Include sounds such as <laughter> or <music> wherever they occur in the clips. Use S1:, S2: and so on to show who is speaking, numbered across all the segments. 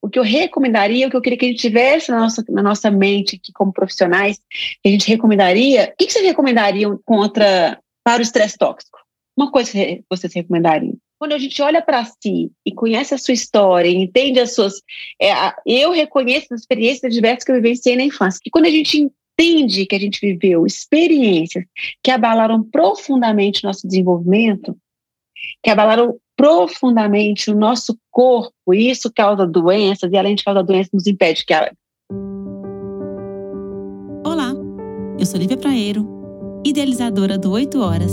S1: o que eu recomendaria, o que eu queria que a gente tivesse na nossa, na nossa mente aqui como profissionais, que a gente recomendaria, o que, que vocês recomendariam contra, para o estresse tóxico? Uma coisa que vocês recomendariam? Quando a gente olha para si e conhece a sua história, entende as suas. É, eu reconheço as experiências diversas que eu vivenciei na infância. Que quando a gente entende que a gente viveu experiências que abalaram profundamente nosso desenvolvimento, que abalaram profundamente o nosso corpo, e isso causa doenças, e além de causar doenças, nos impede que a...
S2: Olá, eu sou Lívia Praeiro, idealizadora do 8 Horas,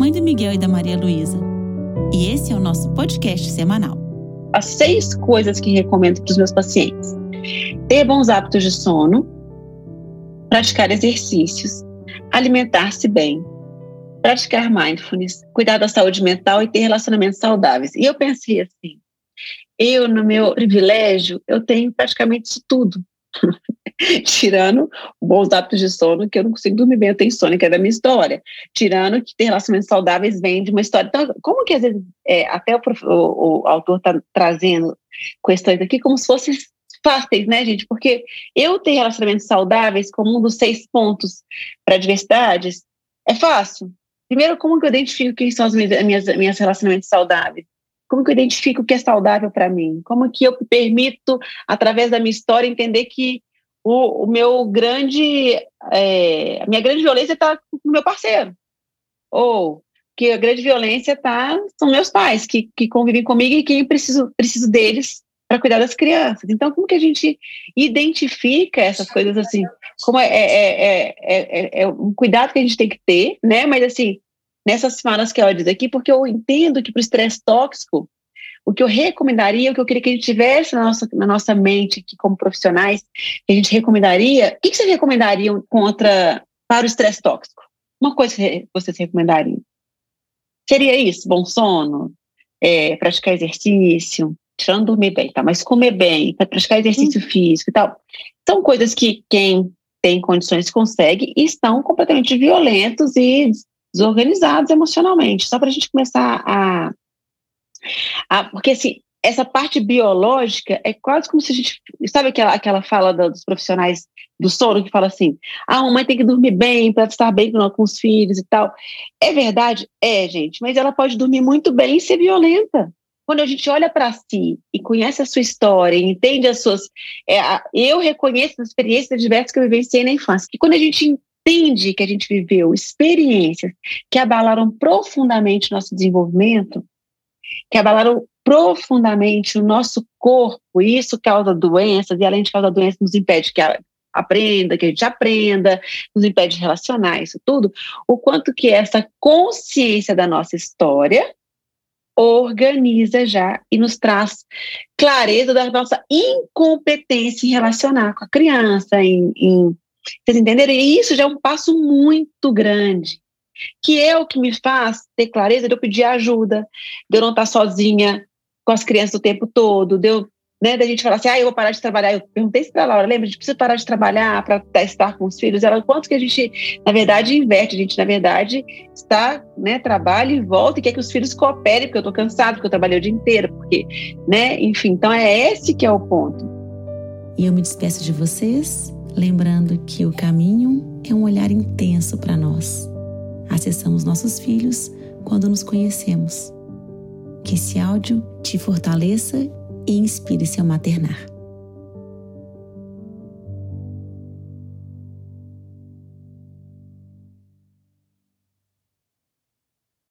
S2: mãe do Miguel e da Maria Luísa. E esse é o nosso podcast semanal.
S1: As seis coisas que recomendo para os meus pacientes: ter bons hábitos de sono, praticar exercícios, alimentar-se bem, praticar mindfulness, cuidar da saúde mental e ter relacionamentos saudáveis. E eu pensei assim, eu no meu privilégio, eu tenho praticamente tudo. <laughs> Tirando bons hábitos de sono, que eu não consigo dormir bem, eu tenho sono, que é da minha história. Tirando que ter relacionamentos saudáveis vem de uma história. Então, como que às vezes, é, até o, o, o autor está trazendo questões aqui como se fossem fáceis, né, gente? Porque eu ter relacionamentos saudáveis como um dos seis pontos para diversidades é fácil. Primeiro, como que eu identifico quem são os meus minhas relacionamentos saudáveis? Como que eu identifico o que é saudável para mim? Como que eu permito, através da minha história, entender que o, o meu grande, é, a minha grande violência está com o meu parceiro? Ou que a grande violência tá, são meus pais, que, que convivem comigo e que eu preciso, preciso deles para cuidar das crianças. Então, como que a gente identifica essas coisas assim? Como é, é, é, é, um cuidado que a gente tem que ter, né? Mas assim, nessas semanas que ela diz aqui, porque eu entendo que para o estresse tóxico, o que eu recomendaria, o que eu queria que a gente tivesse na nossa, na nossa mente aqui como profissionais, que a gente recomendaria, o que, que vocês recomendariam contra, para o estresse tóxico? Uma coisa que vocês recomendariam. Seria isso, bom sono, é, praticar exercício, tirando dormir bem, tá? Mas comer bem, praticar exercício hum. físico e tal, são coisas que quem tem condições consegue e estão completamente violentos e desorganizados emocionalmente. Só para a gente começar a, a, Porque, assim, essa parte biológica é quase como se a gente. Sabe aquela, aquela fala dos profissionais do sono que fala assim: ah, a mãe tem que dormir bem para estar bem com, com os filhos e tal. É verdade? É, gente, mas ela pode dormir muito bem e ser violenta quando a gente olha para si e conhece a sua história, entende as suas. É, eu reconheço as experiências diversas que eu vivenciei na infância. E quando a gente entende que a gente viveu experiências que abalaram profundamente o nosso desenvolvimento, que abalaram profundamente o nosso corpo, e isso causa doenças, e além de causar doenças, nos impede que aprenda, que a gente aprenda, nos impede de relacionar isso tudo, o quanto que essa consciência da nossa história organiza já e nos traz clareza da nossa incompetência em relacionar com a criança, em, em vocês entenderam? E isso já é um passo muito grande, que é o que me faz ter clareza de eu pedir ajuda, de eu não estar sozinha com as crianças o tempo todo, de eu né, da gente falar assim, ah, eu vou parar de trabalhar. Eu perguntei isso para Laura, lembra? A gente precisa parar de trabalhar para estar com os filhos. Ela, quanto que a gente, na verdade, inverte? A gente, na verdade, está, né, trabalha e volta e quer que os filhos cooperem, porque eu estou cansado, porque eu trabalhei o dia inteiro, porque, né, enfim. Então, é esse que é o ponto.
S2: E eu me despeço de vocês, lembrando que o caminho é um olhar intenso para nós. Acessamos nossos filhos quando nos conhecemos. Que esse áudio te fortaleça e inspire-se a maternar.